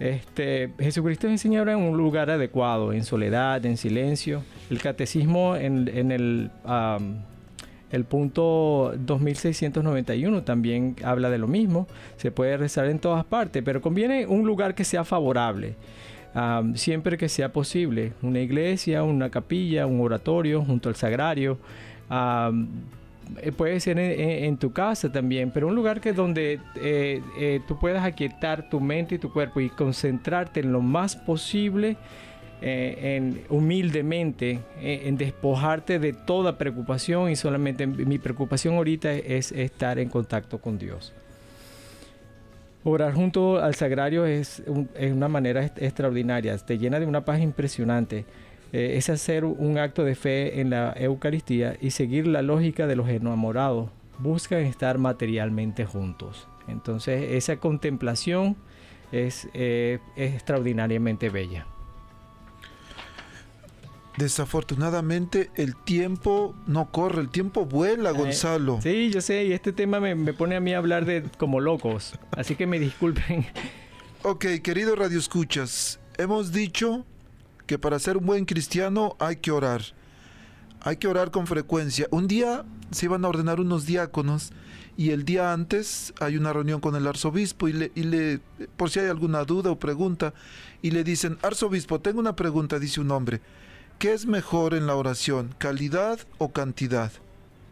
Este, Jesucristo enseñó en un lugar adecuado, en soledad, en silencio. El catecismo en, el, el punto 2691 también habla de lo mismo. Se puede rezar en todas partes, pero conviene un lugar que sea favorable. siempre que sea posible, una iglesia, una capilla, un oratorio junto al sagrario, puede ser en, tu casa también, pero un lugar que donde eh, eh, tú puedas aquietar tu mente y tu cuerpo y concentrarte en lo más posible, en, humildemente, en despojarte de toda preocupación y solamente mi preocupación ahorita es estar en contacto con Dios. Orar junto al sagrario es una manera extraordinaria, te llena de una paz impresionante. Eh, es hacer un acto de fe en la Eucaristía y seguir la lógica de los enamorados. Buscan estar materialmente juntos. Entonces esa contemplación es, eh, extraordinariamente bella. Desafortunadamente el tiempo no corre, el tiempo vuela, eh, Gonzalo. sí, yo sé, y este tema me, me, pone a mí a hablar de como locos, así que me disculpen. Ok, querido Radio Escuchas, hemos dicho que para ser un buen cristiano hay que orar. Hay que orar con frecuencia. Un día se iban a ordenar unos diáconos y el día antes hay una reunión con el arzobispo y le, y le, por si hay alguna duda o pregunta, y le dicen, arzobispo, tengo una pregunta, dice un hombre, ¿qué es mejor en la oración, calidad o cantidad?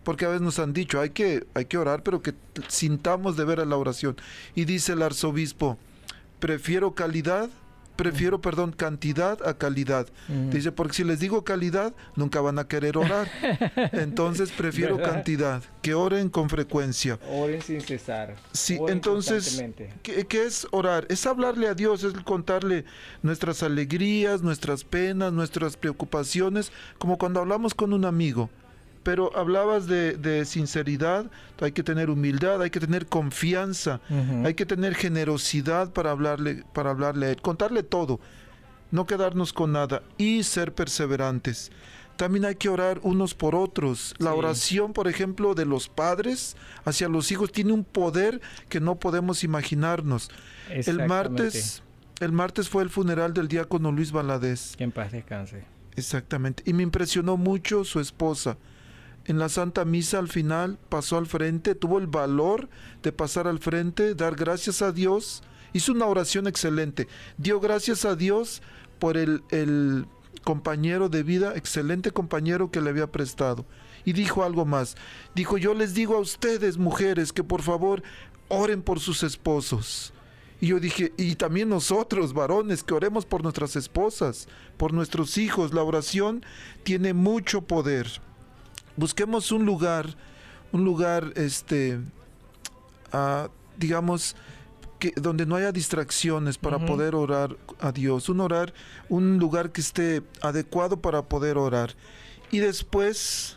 Porque a veces nos han dicho, hay que, hay que orar, pero que sintamos de ver a la oración. Y dice el arzobispo, prefiero calidad prefiero, perdón, cantidad a calidad. Dice, porque si les digo calidad, nunca van a querer orar. Entonces prefiero cantidad, que oren con frecuencia. Oren sin cesar. Sí, entonces, ¿qué, ¿qué, es orar? Es hablarle a Dios, es contarle nuestras alegrías, nuestras penas, nuestras preocupaciones, como cuando hablamos con un amigo pero hablabas de, sinceridad, hay que tener humildad, hay que tener confianza, hay que tener generosidad para hablarle, para hablarle contarle todo, no quedarnos con nada y ser perseverantes. También hay que orar unos por otros. La oración, por ejemplo, de los padres hacia los hijos tiene un poder que no podemos imaginarnos. El martes, el martes fue el funeral del diácono Luis Valadez. Que en paz descanse. Exactamente. Y me impresionó mucho su esposa. En la Santa Misa al final pasó al frente, tuvo el valor de pasar al frente, dar gracias a Dios. Hizo una oración excelente. Dio gracias a Dios por el, el compañero de vida, excelente compañero que le había prestado. Y dijo algo más. Dijo, yo les digo a ustedes, mujeres, que por favor oren por sus esposos y yo dije, y también nosotros, varones, que oremos por nuestras esposas, por nuestros hijos. La oración tiene mucho poder. Busquemos un lugar, un lugar, este, ah, digamos, que, donde no haya distracciones para poder orar a Dios. Un orar, un lugar que esté adecuado para poder orar. Y después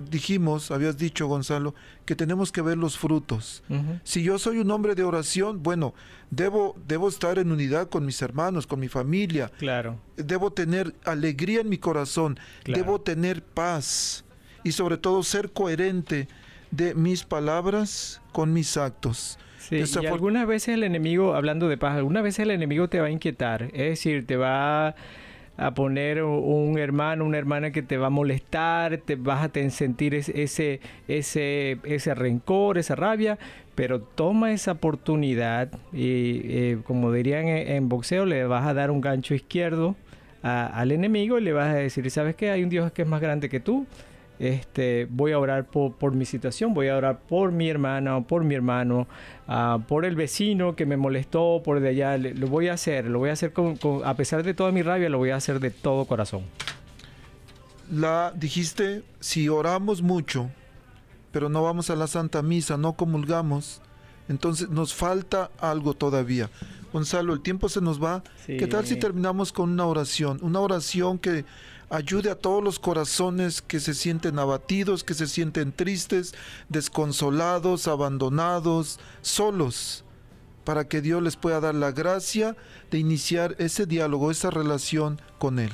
dijimos, habías dicho Gonzalo, que tenemos que ver los frutos. Si yo soy un hombre de oración, bueno, debo, debo estar en unidad con mis hermanos, con mi familia. Claro. Debo tener alegría en mi corazón, debo tener paz y sobre todo ser coherente de mis palabras con mis actos. Sí, y algunas veces el enemigo, hablando de paz, algunas veces el enemigo te va a inquietar, es decir, te va a a poner un hermano, una hermana que te va a molestar, te vas a sentir ese, ese, ese rencor, esa rabia, pero toma esa oportunidad y eh, como dirían en, boxeo, le vas a dar un gancho izquierdo al enemigo y le vas a decir, ¿sabes qué? Hay un Dios que es más grande que tú este, voy a orar por, mi situación, voy a orar por mi hermana o por mi hermano, ah, por el vecino que me molestó, por de allá, lo voy a hacer, lo voy a hacer con, a pesar de toda mi rabia, lo voy a hacer de todo corazón. La dijiste, si oramos mucho, pero no vamos a la Santa Misa, no comulgamos, entonces nos falta algo todavía. Gonzalo, el tiempo se nos va. ¿Qué tal si terminamos con una oración? Una oración que ayude a todos los corazones que se sienten abatidos, que se sienten tristes, desconsolados, abandonados, solos, para que Dios les pueda dar la gracia de iniciar ese diálogo, esa relación con Él.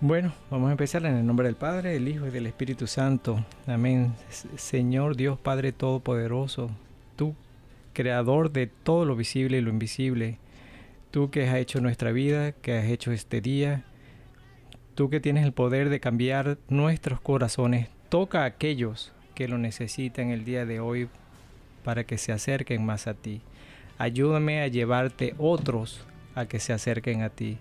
Bueno, vamos a empezar en el nombre del Padre, del Hijo y del Espíritu Santo. Amén. Señor Dios Padre Todopoderoso, tú, creador de todo lo visible y lo invisible, tú que has hecho nuestra vida, que has hecho este día, Tú que tienes el poder de cambiar nuestros corazones, toca a aquellos que lo necesitan el día de hoy para que se acerquen más a ti. Ayúdame a llevarte otros a que se acerquen a ti.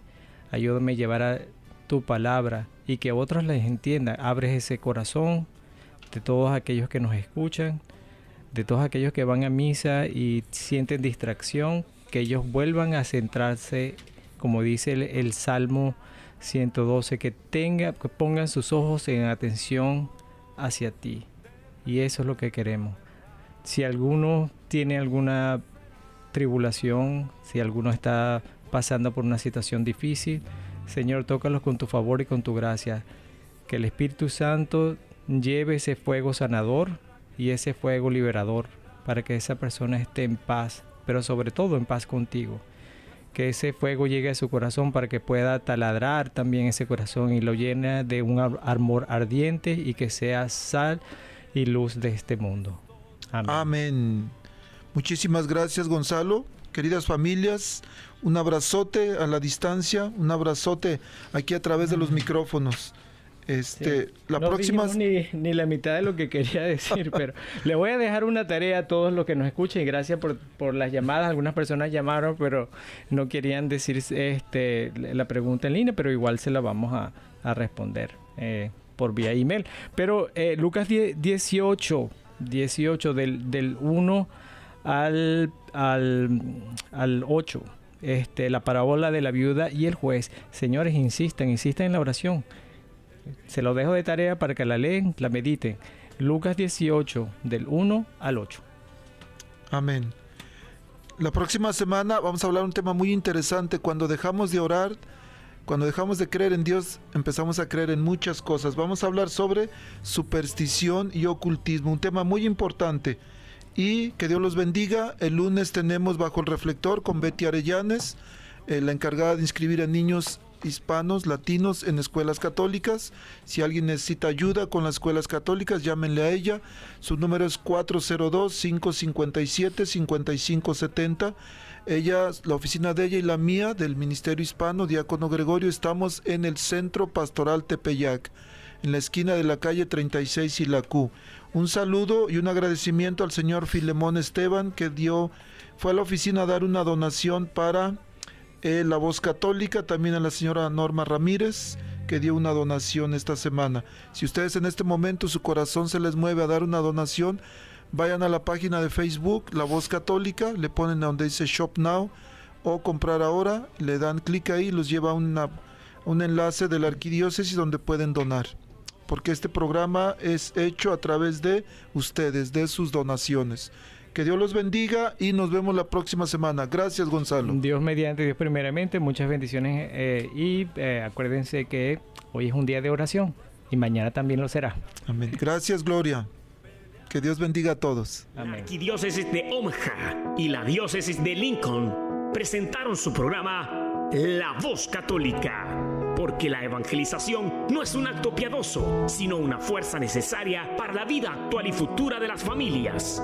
Ayúdame a llevar a tu palabra y que otros les entiendan. Abres ese corazón de todos aquellos que nos escuchan, de todos aquellos que van a misa y sienten distracción, que ellos vuelvan a centrarse, como dice el Salmo 112, que tenga, que pongan sus ojos en atención hacia ti. Y eso es lo que queremos. Si alguno tiene alguna tribulación, si alguno está pasando por una situación difícil, Señor, tócalos con tu favor y con tu gracia. Que el Espíritu Santo lleve ese fuego sanador y ese fuego liberador para que esa persona esté en paz, pero sobre todo en paz contigo que ese fuego llegue a su corazón para que pueda taladrar también ese corazón y lo llene de un amor ardiente y que sea sal y luz de este mundo. Amén. Muchísimas gracias Gonzalo. Queridas familias, un abrazote a la distancia, un abrazote aquí a través de los micrófonos. Este, la próxima ni, ni, la mitad de lo que quería decir, pero le voy a dejar una tarea a todos los que nos escuchen. Gracias por, por las llamadas. Algunas personas llamaron, pero no querían decir este la pregunta en línea, pero igual se la vamos a, a responder eh, por vía email. Pero eh, Lucas 18, 18 del, del 1 al, al, al 8. Este, la parábola de la viuda y el juez. Señores, insistan, insistan en la oración. Se lo dejo de tarea para que la leen, la mediten. Lucas 18, del 1 al 8. Amén. La próxima semana vamos a hablar un tema muy interesante. Cuando dejamos de orar, Cuando dejamos de creer en Dios, empezamos a creer en muchas cosas. Vamos a hablar sobre superstición y ocultismo, un tema muy importante. Y que Dios los bendiga. El lunes tenemos bajo el reflector con Betty Arellanes, eh, la encargada de inscribir a niños hispanos, latinos en escuelas católicas. Si alguien necesita ayuda con las escuelas católicas, llámenle a ella. Su número es 402-557-5570. Ella, la oficina de ella y la mía del Ministerio Hispano, Diácono Gregorio, estamos en el Centro Pastoral Tepeyac, en la esquina de la calle 36 y la. Un saludo y un agradecimiento al señor Filemón Esteban que dio, fue a la oficina a dar una donación para eh, la voz católica, también a la señora Norma Ramírez que dio una donación esta semana. Si ustedes en este momento su corazón se les mueve a dar una donación, vayan a la página de Facebook, La Voz Católica, le ponen donde dice Shop Now o comprar ahora, le dan clic ahí, los lleva a un enlace de la arquidiócesis donde pueden donar. Porque este programa es hecho a través de ustedes, de sus donaciones. Que Dios los bendiga y nos vemos la próxima semana. Gracias, Gonzalo. Dios mediante, Dios primeramente, muchas bendiciones eh, y eh, acuérdense que hoy es un día de oración y mañana también lo será. Amén. Gracias, Gloria. Que Dios bendiga a todos. Amén. La arquidiócesis de Omaha y la diócesis de Lincoln presentaron su programa La Voz Católica, porque la evangelización no es un acto piadoso, sino una fuerza necesaria para la vida actual y futura de las familias.